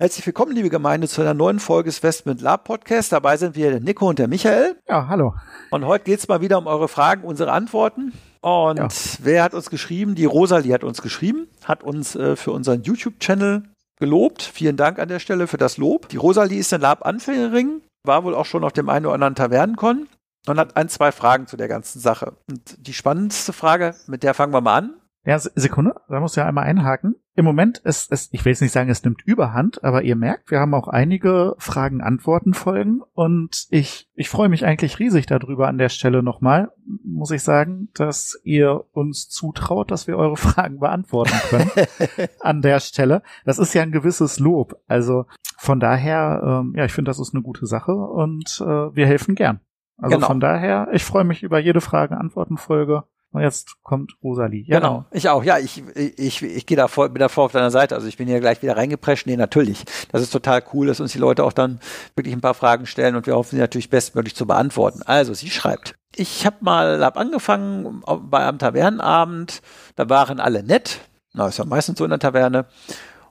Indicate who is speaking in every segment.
Speaker 1: Herzlich willkommen, liebe Gemeinde, zu einer neuen Folge des Westment Lab Podcast. Dabei sind wir der Nico und der Michael.
Speaker 2: Ja, hallo.
Speaker 1: Und heute geht's mal wieder um eure Fragen, unsere Antworten. Und ja. wer hat uns geschrieben? Die Rosalie hat uns geschrieben, hat uns äh, für unseren YouTube-Channel gelobt. Vielen Dank an der Stelle für das Lob. Die Rosalie ist eine Lab-Anfängerin, war wohl auch schon auf dem einen oder anderen Tavernenkon und hat ein, zwei Fragen zu der ganzen Sache. Und die spannendste Frage, mit der fangen wir mal an.
Speaker 2: Ja, Sekunde, da muss ja einmal einhaken. Im Moment ist es, ich will jetzt nicht sagen, es nimmt Überhand, aber ihr merkt, wir haben auch einige Fragen-Antworten-Folgen und ich, ich freue mich eigentlich riesig darüber an der Stelle nochmal, muss ich sagen, dass ihr uns zutraut, dass wir eure Fragen beantworten können an der Stelle. Das ist ja ein gewisses Lob. Also von daher, ähm, ja, ich finde, das ist eine gute Sache und äh, wir helfen gern. Also genau. von daher, ich freue mich über jede Fragen-Antworten-Folge. Und jetzt kommt Rosalie.
Speaker 1: Ja, genau. genau. Ich auch. Ja, ich, ich, ich gehe da voll, bin da voll auf deiner Seite. Also ich bin hier gleich wieder reingeprescht. Nee, natürlich. Das ist total cool, dass uns die Leute auch dann wirklich ein paar Fragen stellen und wir hoffen, sie natürlich bestmöglich zu beantworten. Also, sie schreibt. Ich habe mal, hab angefangen bei einem Tavernenabend. Da waren alle nett. Na, ist ja meistens so in der Taverne.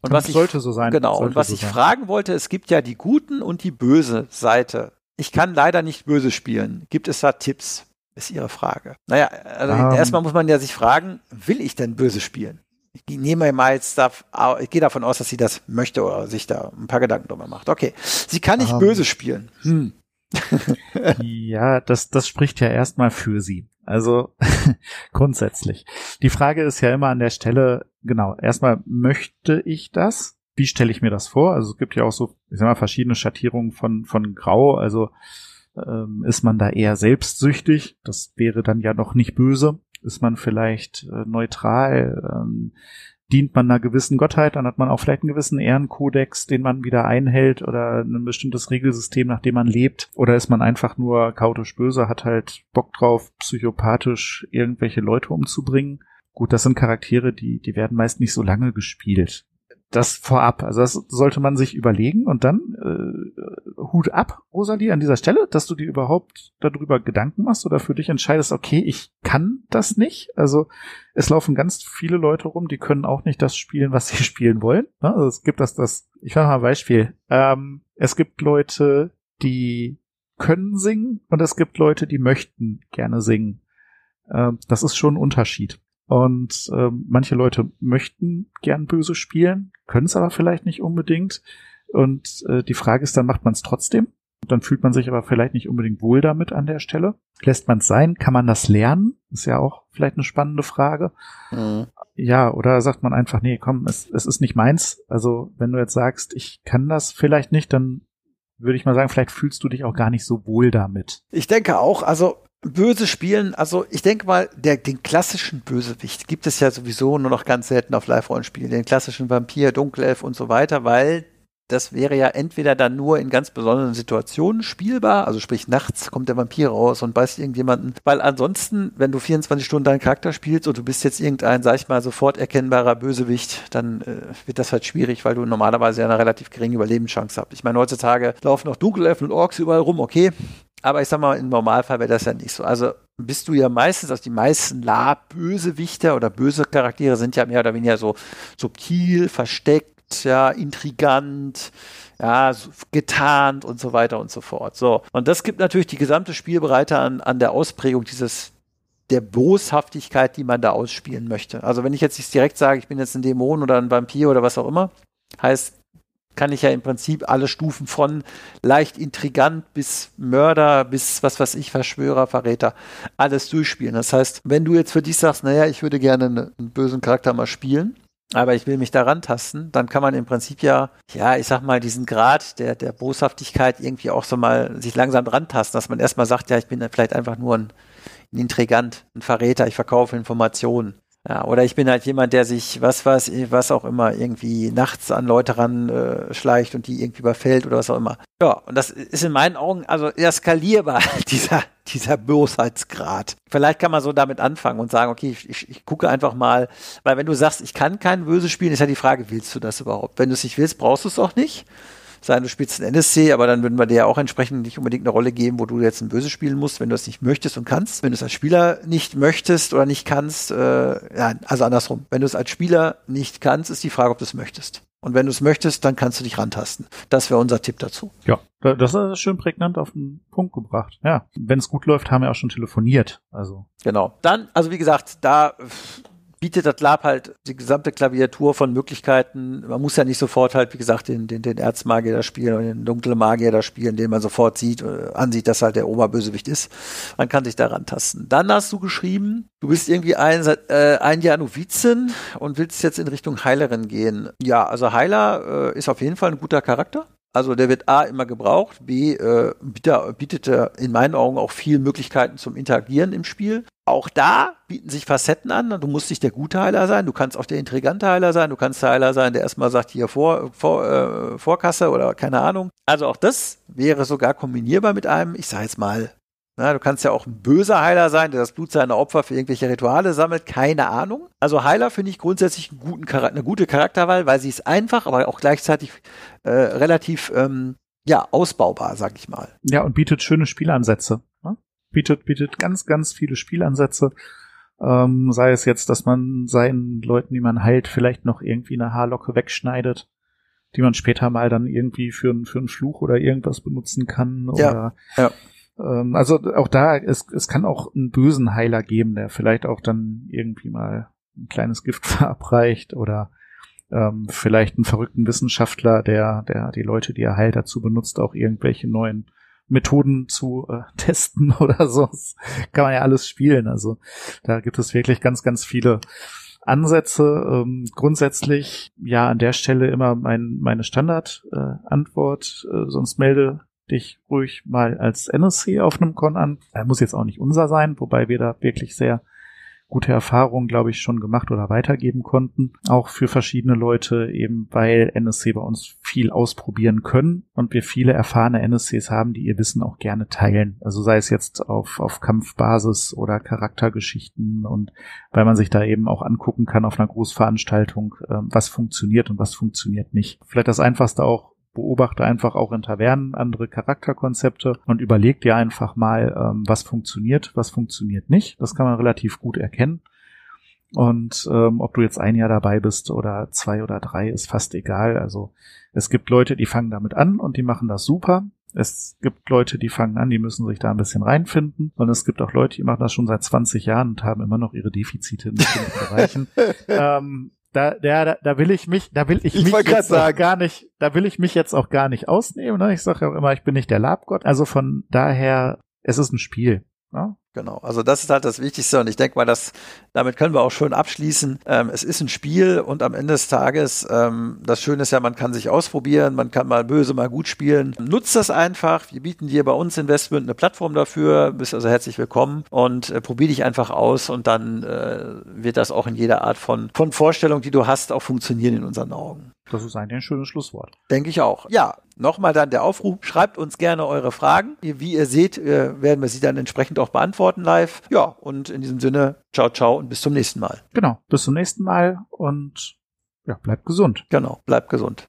Speaker 2: Und, und was sollte ich, so sein.
Speaker 1: Genau. und was so ich sein. fragen wollte, es gibt ja die guten und die böse Seite. Ich kann leider nicht böse spielen. Gibt es da Tipps? Ist Ihre Frage. Naja, also um. Ähm. erstmal muss man ja sich fragen, will ich denn böse spielen? Ich nehme mal jetzt da, ich gehe davon aus, dass sie das möchte oder sich da ein paar Gedanken drüber macht. Okay. Sie kann nicht um. Ähm. böse spielen. Hm.
Speaker 2: ja, das, das spricht ja erstmal für sie. Also grundsätzlich. Die Frage ist ja immer an der Stelle, genau, erstmal möchte ich das? Wie stelle ich mir das vor? Also es gibt ja auch so, ich sag mal, verschiedene Schattierungen von, von Grau. Also ähm, ist man da eher selbstsüchtig? Das wäre dann ja noch nicht böse. Ist man vielleicht äh, neutral? Ähm, dient man einer gewissen Gottheit, dann hat man auch vielleicht einen gewissen Ehrenkodex, den man wieder einhält oder ein bestimmtes Regelsystem, nach dem man lebt. Oder ist man einfach nur kautisch böse, hat halt Bock drauf, psychopathisch irgendwelche Leute umzubringen. Gut, das sind Charaktere, die, die werden meist nicht so lange gespielt das vorab. Also das sollte man sich überlegen und dann äh, Hut ab, Rosalie, an dieser Stelle, dass du dir überhaupt darüber Gedanken machst oder für dich entscheidest, okay, ich kann das nicht. Also es laufen ganz viele Leute rum, die können auch nicht das spielen, was sie spielen wollen. Ne? Also es gibt das, das, ich mache mal ein Beispiel. Ähm, es gibt Leute, die können singen und es gibt Leute, die möchten gerne singen. Ähm, das ist schon ein Unterschied. Und ähm, manche Leute möchten gern böse spielen, können es aber vielleicht nicht unbedingt. Und äh, die Frage ist dann, macht man es trotzdem? Dann fühlt man sich aber vielleicht nicht unbedingt wohl damit an der Stelle. Lässt man es sein? Kann man das lernen? Ist ja auch vielleicht eine spannende Frage. Mhm. Ja, oder sagt man einfach, nee, komm, es, es ist nicht meins. Also wenn du jetzt sagst, ich kann das vielleicht nicht, dann würde ich mal sagen, vielleicht fühlst du dich auch gar nicht so wohl damit.
Speaker 1: Ich denke auch, also böse spielen, also ich denke mal, der, den klassischen Bösewicht gibt es ja sowieso nur noch ganz selten auf Live-Rollenspielen, den klassischen Vampir, Dunkelelf und so weiter, weil das wäre ja entweder dann nur in ganz besonderen Situationen spielbar, also sprich nachts kommt der Vampir raus und beißt irgendjemanden, weil ansonsten, wenn du 24 Stunden deinen Charakter spielst und du bist jetzt irgendein, sag ich mal, sofort erkennbarer Bösewicht, dann äh, wird das halt schwierig, weil du normalerweise ja eine relativ geringe Überlebenschance hast. Ich meine, heutzutage laufen auch Dunkelelfen und Orks überall rum, okay, aber ich sag mal, im Normalfall wäre das ja nicht so. Also bist du ja meistens, also die meisten La-Bösewichter oder böse Charaktere sind ja mehr oder weniger so subtil, versteckt, ja, intrigant, ja, getarnt und so weiter und so fort. So. Und das gibt natürlich die gesamte Spielbreite an, an der Ausprägung dieses, der Boshaftigkeit, die man da ausspielen möchte. Also wenn ich jetzt nicht direkt sage, ich bin jetzt ein Dämon oder ein Vampir oder was auch immer, heißt, kann ich ja im Prinzip alle Stufen von leicht intrigant bis Mörder bis was weiß ich, Verschwörer, Verräter, alles durchspielen. Das heißt, wenn du jetzt für dich sagst, naja, ich würde gerne einen bösen Charakter mal spielen, aber ich will mich daran tasten, dann kann man im Prinzip ja, ja, ich sag mal, diesen Grad der, der Boshaftigkeit irgendwie auch so mal sich langsam dran tasten, dass man erstmal sagt, ja, ich bin vielleicht einfach nur ein, ein Intrigant, ein Verräter, ich verkaufe Informationen. Ja, oder ich bin halt jemand, der sich, was was, was auch immer, irgendwie nachts an Leute ran äh, schleicht und die irgendwie überfällt oder was auch immer. Ja, und das ist in meinen Augen also eher skalierbar, dieser, dieser Bosheitsgrad. Vielleicht kann man so damit anfangen und sagen, okay, ich, ich, ich gucke einfach mal, weil wenn du sagst, ich kann kein Böse spielen, ist ja die Frage, willst du das überhaupt? Wenn du es nicht willst, brauchst du es auch nicht sein, du spielst ein NSC, aber dann würden wir dir ja auch entsprechend nicht unbedingt eine Rolle geben, wo du jetzt ein Böse spielen musst, wenn du es nicht möchtest und kannst. Wenn du es als Spieler nicht möchtest oder nicht kannst, äh, ja, also andersrum. Wenn du es als Spieler nicht kannst, ist die Frage, ob du es möchtest. Und wenn du es möchtest, dann kannst du dich rantasten. Das wäre unser Tipp dazu.
Speaker 2: Ja, das ist schön prägnant auf den Punkt gebracht. Ja, wenn es gut läuft, haben wir auch schon telefoniert. Also
Speaker 1: genau. Dann, also wie gesagt, da bietet das Lab halt die gesamte Klaviatur von Möglichkeiten. Man muss ja nicht sofort halt, wie gesagt, den, den, den Erzmagier da spielen oder den dunklen Magier da spielen, den man sofort sieht, äh, ansieht, dass halt der Oberbösewicht ist. Man kann sich daran tasten. Dann hast du geschrieben, du bist irgendwie ein, äh, ein Jahr Novizin und willst jetzt in Richtung Heilerin gehen. Ja, also Heiler äh, ist auf jeden Fall ein guter Charakter. Also der wird A immer gebraucht, B äh, bietet, er in meinen Augen auch viele Möglichkeiten zum Interagieren im Spiel. Auch da bieten sich Facetten an. Du musst nicht der gute Heiler sein, du kannst auch der intrigante Heiler sein, du kannst der Heiler sein, der erstmal sagt, hier vor, vor, äh, Vorkasse oder keine Ahnung. Also auch das wäre sogar kombinierbar mit einem, ich sage jetzt mal, na, du kannst ja auch ein böser Heiler sein, der das Blut seiner Opfer für irgendwelche Rituale sammelt, keine Ahnung. Also Heiler finde ich grundsätzlich einen guten eine gute Charakterwahl, weil sie ist einfach, aber auch gleichzeitig äh, relativ ähm, ja, ausbaubar, sag ich mal.
Speaker 2: Ja, und bietet schöne Spielansätze. Ne? Bietet, bietet ganz, ganz viele Spielansätze. Ähm, sei es jetzt, dass man seinen Leuten, die man heilt, vielleicht noch irgendwie eine Haarlocke wegschneidet, die man später mal dann irgendwie für, für einen Fluch oder irgendwas benutzen kann. Oder
Speaker 1: ja, ja.
Speaker 2: Ähm, also auch da, es, es kann auch einen bösen Heiler geben, der vielleicht auch dann irgendwie mal ein kleines Gift verabreicht oder ähm, vielleicht einen verrückten Wissenschaftler, der, der die Leute, die er heilt, dazu benutzt, auch irgendwelche neuen Methoden zu äh, testen oder so. Das kann man ja alles spielen. Also da gibt es wirklich ganz, ganz viele Ansätze. Ähm, grundsätzlich ja an der Stelle immer mein, meine Standardantwort, äh, äh, sonst melde dich ruhig mal als NSC auf einem Con an. Er muss jetzt auch nicht unser sein, wobei wir da wirklich sehr gute Erfahrungen, glaube ich, schon gemacht oder weitergeben konnten. Auch für verschiedene Leute, eben weil NSC bei uns viel ausprobieren können und wir viele erfahrene NSCs haben, die ihr Wissen auch gerne teilen. Also sei es jetzt auf, auf Kampfbasis oder Charaktergeschichten und weil man sich da eben auch angucken kann auf einer Großveranstaltung, ähm, was funktioniert und was funktioniert nicht. Vielleicht das einfachste auch beobachte einfach auch in Tavernen andere Charakterkonzepte und überleg dir einfach mal, ähm, was funktioniert, was funktioniert nicht. Das kann man relativ gut erkennen. Und ähm, ob du jetzt ein Jahr dabei bist oder zwei oder drei, ist fast egal. Also es gibt Leute, die fangen damit an und die machen das super. Es gibt Leute, die fangen an, die müssen sich da ein bisschen reinfinden. Und es gibt auch Leute, die machen das schon seit 20 Jahren und haben immer noch ihre Defizite in bestimmten Bereichen. Ähm, da, da, da will ich mich, da will ich, ich mich jetzt auch gar nicht, da will ich mich jetzt auch gar nicht ausnehmen. Ne? Ich sage ja immer, ich bin nicht der Labgott. Also von daher, es ist ein Spiel. Ne?
Speaker 1: Genau, also das ist halt das Wichtigste und ich denke mal, dass damit können wir auch schön abschließen. Ähm, es ist ein Spiel und am Ende des Tages, ähm, das Schöne ist ja, man kann sich ausprobieren, man kann mal böse, mal gut spielen. Nutzt das einfach. Wir bieten dir bei uns Investment eine Plattform dafür. Bist also herzlich willkommen und äh, probier dich einfach aus und dann äh, wird das auch in jeder Art von, von Vorstellung, die du hast, auch funktionieren in unseren Augen.
Speaker 2: Das ist eigentlich ein schönes Schlusswort.
Speaker 1: Denke ich auch. Ja, nochmal dann der Aufruf. Schreibt uns gerne eure Fragen. Wie ihr seht, äh, werden wir sie dann entsprechend auch beantworten live. Ja, und in diesem Sinne, ciao, ciao und bis zum nächsten Mal.
Speaker 2: Genau, bis zum nächsten Mal und ja, bleibt gesund.
Speaker 1: Genau, bleibt gesund.